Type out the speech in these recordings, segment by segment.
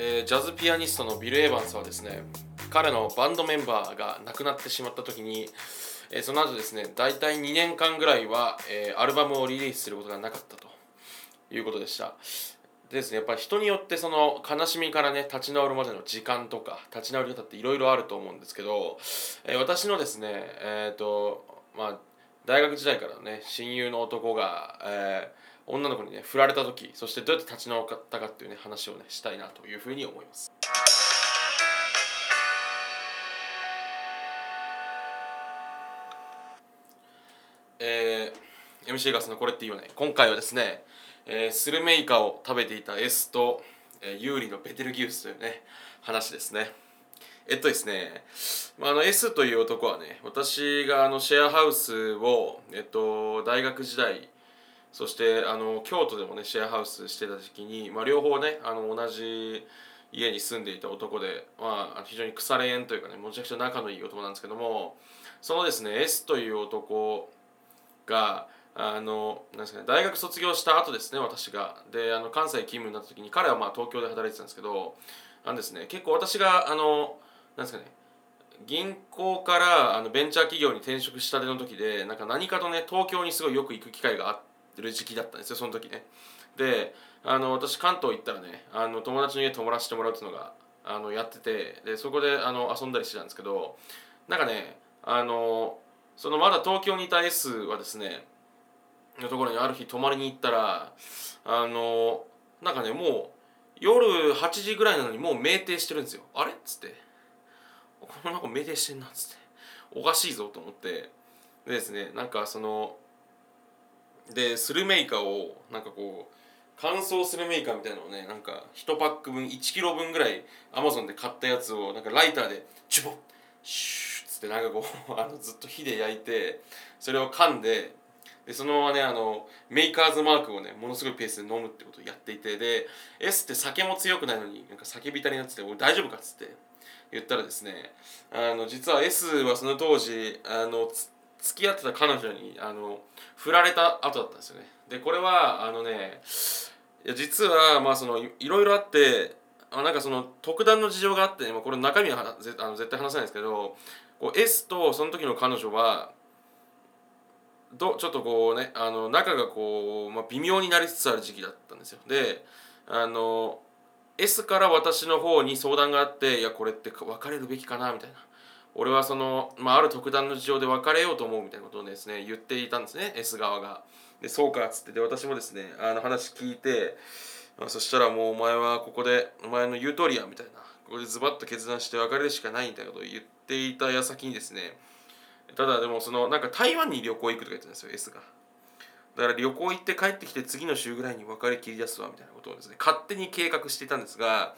えー、ジャズピアニストのビル・エヴァンスはですね彼のバンドメンバーが亡くなってしまった時に、えー、その後ですね大体2年間ぐらいは、えー、アルバムをリリースすることがなかったということでした。ですねやっぱり人によってその悲しみからね立ち直るまでの時間とか立ち直り方っていろいろあると思うんですけど、えー、私のですねえっ、とまあ大学時代からね親友の男が、えー女の子にね振られた時そしてどうやって立ち直ったかっていうね話をねしたいなというふうに思います。えー、MC ガスのこれっていいよね今回はですね、えー、スルメイカを食べていた S と、えー、有利のベテルギウスというね話ですね。えっとですね、まあ、あの S という男はね私があのシェアハウスを、えっと、大学時代そしてあの京都でもねシェアハウスしてた時期に、まあ、両方ねあの同じ家に住んでいた男で、まあ、非常に腐れ縁というかねむちゃくちゃ仲のいい男なんですけどもそのですね S という男があのなんですかね、大学卒業した後ですね私が。であの関西勤務になった時に彼はまあ東京で働いてたんですけどあのですね結構私があのなんですかね銀行からあのベンチャー企業に転職したての時でなんか何かとね東京にすごいよく行く機会があってる時期だったんですよその時ね。であの私関東行ったらねあの友達の家泊まらせてもらうっていうのがあのやっててでそこであの遊んだりしてたんですけどなんかねあのそのまだ東京にいた S はですねのところにある日泊まりに行ったらあのなんかねもう夜8時ぐらいなのにもう酩酊してるんですよ。あれ？っつって。このなんか酩酊してんな？っつって。おかしいぞと思って。でですねなんかそのでスルメイカをなんかこう乾燥スルメイカみたいなのをねなんか1パック分1キロ分ぐらいアマゾンで買ったやつをなんかライターでチュボッシュッつってなんかこう あのずっと火で焼いてそれを噛んででそのままねあのメーカーズマークをねものすごいペースで飲むってことをやっていてで S って酒も強くないのになんか酒びたりになってて「俺大丈夫か?」っつって言ったらですねあの実は S はその当時あの付き合ってた彼女にあの振られた後だったんですよねでこれはあのねいや実はまあそのいろいろあってあなんかその特段の事情があって、まあ、これ中身はぜあの絶対話せないんですけどこう S とその時の彼女はどちょっとこうねあの仲がこう、まあ、微妙になりつつある時期だったんですよ。であの S から私の方に相談があっていやこれって別れるべきかなみたいな。俺はその、まあ、ある特段の事情で別れようと思うみたいなことをですね言っていたんですね S 側が。でそうかっつってで私もですねあの話聞いて、まあ、そしたらもうお前はここでお前の言う通りやみたいな。ここでズバッと決断して別れるしかないみたいなことを言っていた矢先にですねただでもそのなんか台湾に旅行行くとか言ってたんですよ S が。だから旅行行って帰ってきて次の週ぐらいに別れ切り出すわみたいなことをですね勝手に計画していたんですが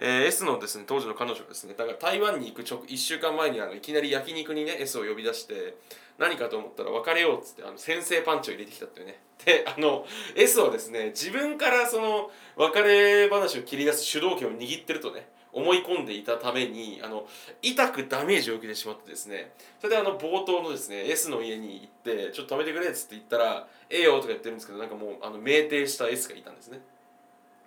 えー、S のですね当時の彼女がですねだから台湾に行く直1週間前にあのいきなり焼肉にね S を呼び出して何かと思ったら別れようっつってあの先制パンチを入れてきたっていうねであの S はですね自分からその別れ話を切り出す主導権を握ってるとね思い込んでいたためにあの痛くダメージを受けてしまってですねそれであの冒頭のですね S の家に行ってちょっと止めてくれっつって言ったら「ええよ」とか言ってるんですけどなんかもうあの酩酊した S がいたんですね。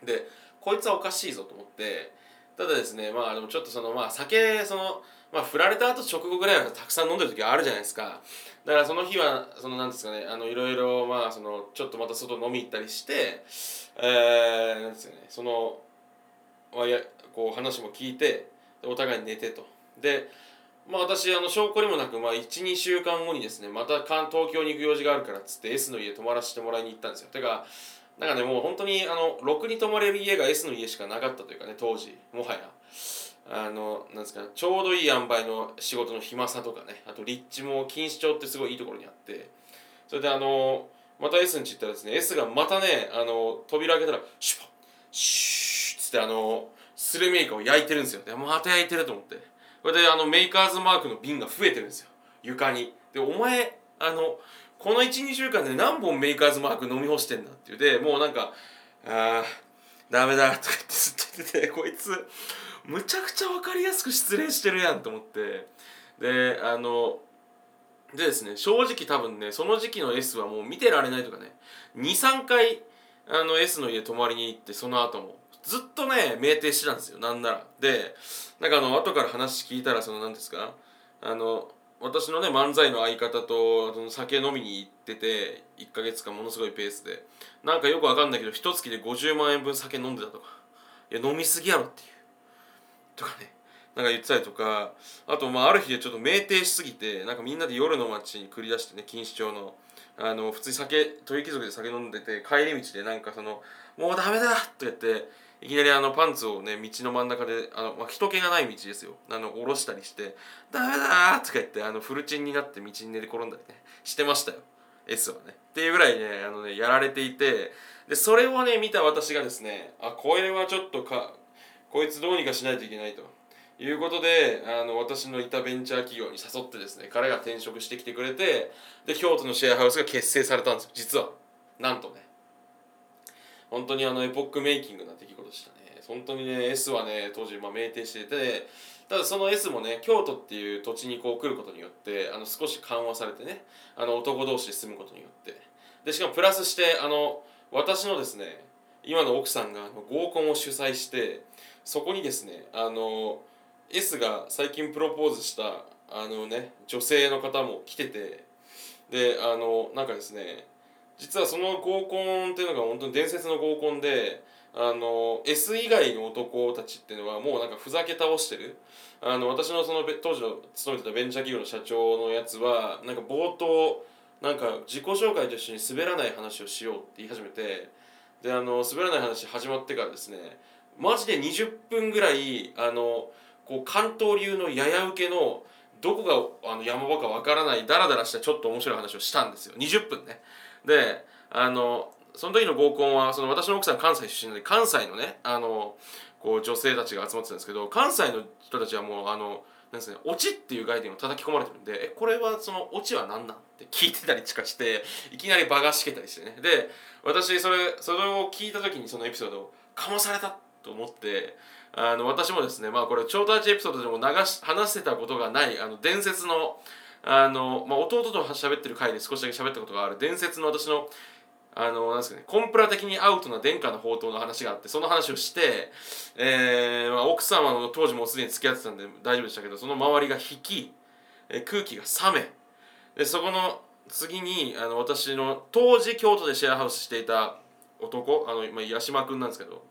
でこいつはおかしいぞと思ってただですねまあでもちょっとそのまあ酒そのまあ振られた後直後ぐらいはたくさん飲んでる時あるじゃないですか。だからその日はそのなんですかねあのいろいろまあそのちょっとまた外飲み行ったりしてえー、なんですよねそのまあやこう話も聞いてお互いに寝てと。でまあ私あの証拠にもなく、まあ、12週間後にですねまた東京に行く用事があるからっつって S の家泊まらせてもらいに行ったんですよ。てかなんかねもう本当にあのろくに泊まれる家が S の家しかなかったというかね当時もはや。あのなんですかちょうどいい塩梅の仕事の暇さとかねあと立地も錦糸町ってすごいいいところにあってそれであのまた S に行ったらですね S がまたねあの扉開けたらシュッシュッつってあのスルメイカを焼いてるんですよ。でまた焼いてると思って。これであのメーカーズマークの瓶が増えてるんですよ。床に。でお前あのこの12週間で何本メーカーズマーク飲み干してんだっていう。でもうなんか「あーダメだ」とか言ってずっと言ってて。こいつむちゃくちゃ分かりやすく失礼してるやんと思って。であのでですね正直多分ねその時期の S はもう見てられないとかね。23回あの S の家泊まりに行ってその後もずっとね酩酊してたんですよ。なんなら。でなんかあの後から話聞いたらその何ですか？あの私のね漫才の相方とその酒飲みに行ってて1ヶ月間ものすごいペースで。なんかよくわかんないけど一月で50万円分酒飲んでたとか。いや飲みすぎやろっていう。とかね。なんか言ってたりとか。あとまあある日でちょっと酩酊しすぎてなんかみんなで夜の街に繰り出してね錦糸町の。あの普通に酒鳥貴族で酒飲んでて帰り道でなんかその「もうダメだ!」って言っていきなりあのパンツをね道の真ん中であの、まあ、人気がない道ですよ。あの下ろしたりして「ダメだ!」とか言ってあのフルチンになって道に寝転んだりねしてましたよ。S はね。っていうぐらいねあのねやられていてでそれをね見た私がですねあこれはちょっとかこいつどうにかしないといけないと。いうことであの私のいたベンチャー企業に誘ってですね彼が転職してきてくれてで京都のシェアハウスが結成されたんですよ。実は。なんとね。本当にあのエポックメイキングな出来事でしたね。本当にね S はね当時まあ酩酊しててただその S もね京都っていう土地にこう来ることによってあの少し緩和されてねあの男同士で住むことによって。でしかもプラスしてあの私のですね今の奥さんが合コンを主催してそこにですねあの S が最近プロポーズしたあのね女性の方も来ててであのなんかですね実はその合コンっていうのが本当に伝説の合コンであの S 以外の男たちっていうのはもうなんかふざけ倒してる。あの私のその当時の勤めてたベンチャー企業の社長のやつはなんか冒頭なんか自己紹介と一緒に滑らない話をしようって言い始めてであの滑らない話始まってからですねマジで20分ぐらいあのこう関東流のやや受けのどこがあの山場かわからないダラダラしたちょっと面白い話をしたんですよ。20分ね。であのその時の合コンはその私の奥さん関西出身で関西のねあのこう女性たちが集まってたんですけど関西の人たちはもうあのなんですねオチっていう概念を叩き込まれてるんでえこれはそのオチは何なんって聞いてたりとかしていきなり場がしけたりしてね。で私それそれを聞いた時にそのエピソードをかまされたと思ってあの私もですねまあこれ超タッチエピソードでも流し話してたことがないあの伝説のあの、まあ、弟と喋ってる回で少しだけ喋ったことがある伝説の私のあのなんですかねコンプラ的にアウトな殿下の宝刀の話があってその話をして、えーまあ、奥様の当時もすでに付き合ってたんで大丈夫でしたけどその周りが引き、えー、空気が冷めでそこの次にあの私の当時京都でシェアハウスしていた男あの、まあ、八島君なんですけど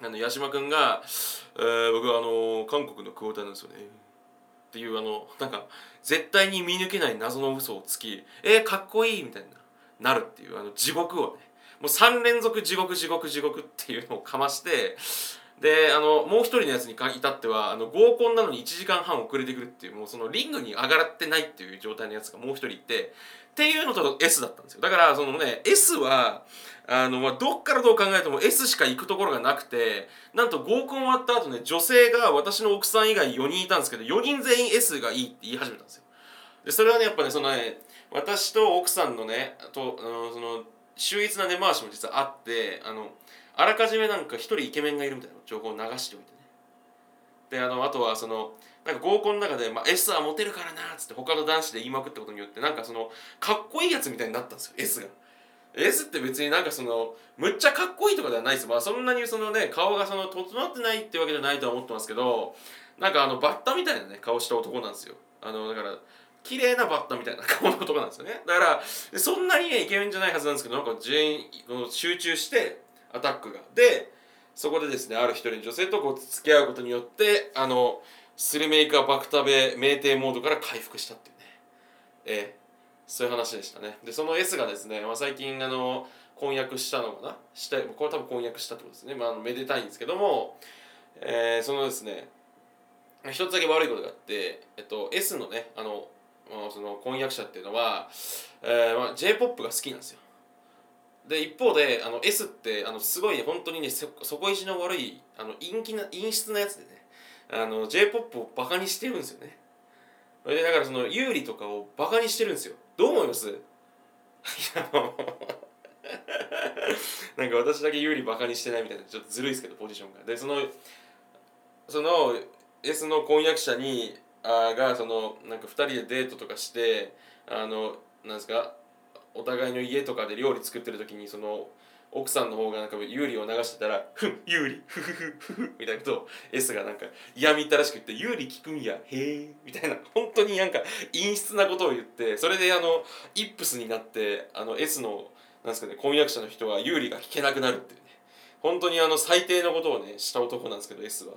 あの八島君が、えー、僕はあの韓国のクオーターなんですよね。っていうあのなんか絶対に見抜けない謎の嘘をつきえー、かっこいいみたいななるっていうあの地獄をね。もう3連続地獄地獄地獄っていうのをかましてであのもう一人のやつに至ってはあの合コンなのに1時間半遅れてくるっていうもうそのリングに上がってないっていう状態のやつがもう一人いてっていうのと S だったんですよ。だからそのね S はあの、まあ、どっからどう考えても S しか行くところがなくてなんと合コン終わった後ね女性が私の奥さん以外4人いたんですけど4人全員 S がいいって言い始めたんですよ。でそれはねやっぱねそのね私と奥さんのねとあのその秀逸な根回しも実はあってあのあらかじめなんか一人イケメンがいるみたいな情報を流しておいてね。であのあとはそのなんか合コンの中で、まあ、S はモテるからなっつって他の男子で言いまくったことによってなんかそのかっこいいやつみたいになったんですよ S が。S って別になんかそのむっちゃかっこいいとかではないですまあそんなにそのね顔がその整ってないってわけじゃないとは思ってますけどなんかあのバッタみたいなね顔した男なんですよ。あのだから綺麗なバッタみたいな顔の男なんですよね。だからそんなにねイケメンじゃないはずなんですけどなんか全員集中してアタックが。でそこでですねある一人の女性とこう付き合うことによってあのスルメイカバクタベ酩酊モードから回復したっていうね。ええ。そういう話でしたね。でその S がですね、まあ、最近あの婚約したのかな？してこれ多分婚約したってことですね、まあ、あのめでたいんですけども、えー、そのですね一つだけ悪いことがあって、えっと、S のねあのまあその婚約者っていうのは、えーまあ、j p o p が好きなんですよ。で一方であの S ってあのすごい本当にね底意地の悪いあの陰気な陰湿なやつでねあの j p o p をバカにしてるんですよね。でだからその有利とかをバカにしてるんですよ。どう思います？なんか私だけ有利バカにしてないみたいなちょっとずるいですけどポジションが。でそのその S の婚約者にあがそのなんか2人でデートとかしてあのなんですかお互いの家とかで料理作ってる時にその奥さんの方がなんか有利を流してたら「ふん有利ふふふふふ」みたいなことを S がなんか嫌みったらしく言って「有利聞くんやへえ」みたいな本当になんか陰湿なことを言ってそれであのイップスになってあの S のなんですかね婚約者の人は有利が聞けなくなるっていうね。本当にあの最低のことをねした男なんですけど S は。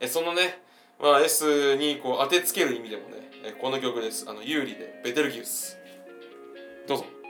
えそのねまあ S にこう当てつける意味でもねえこの曲です。あの有利でベテルギウス。どうぞ。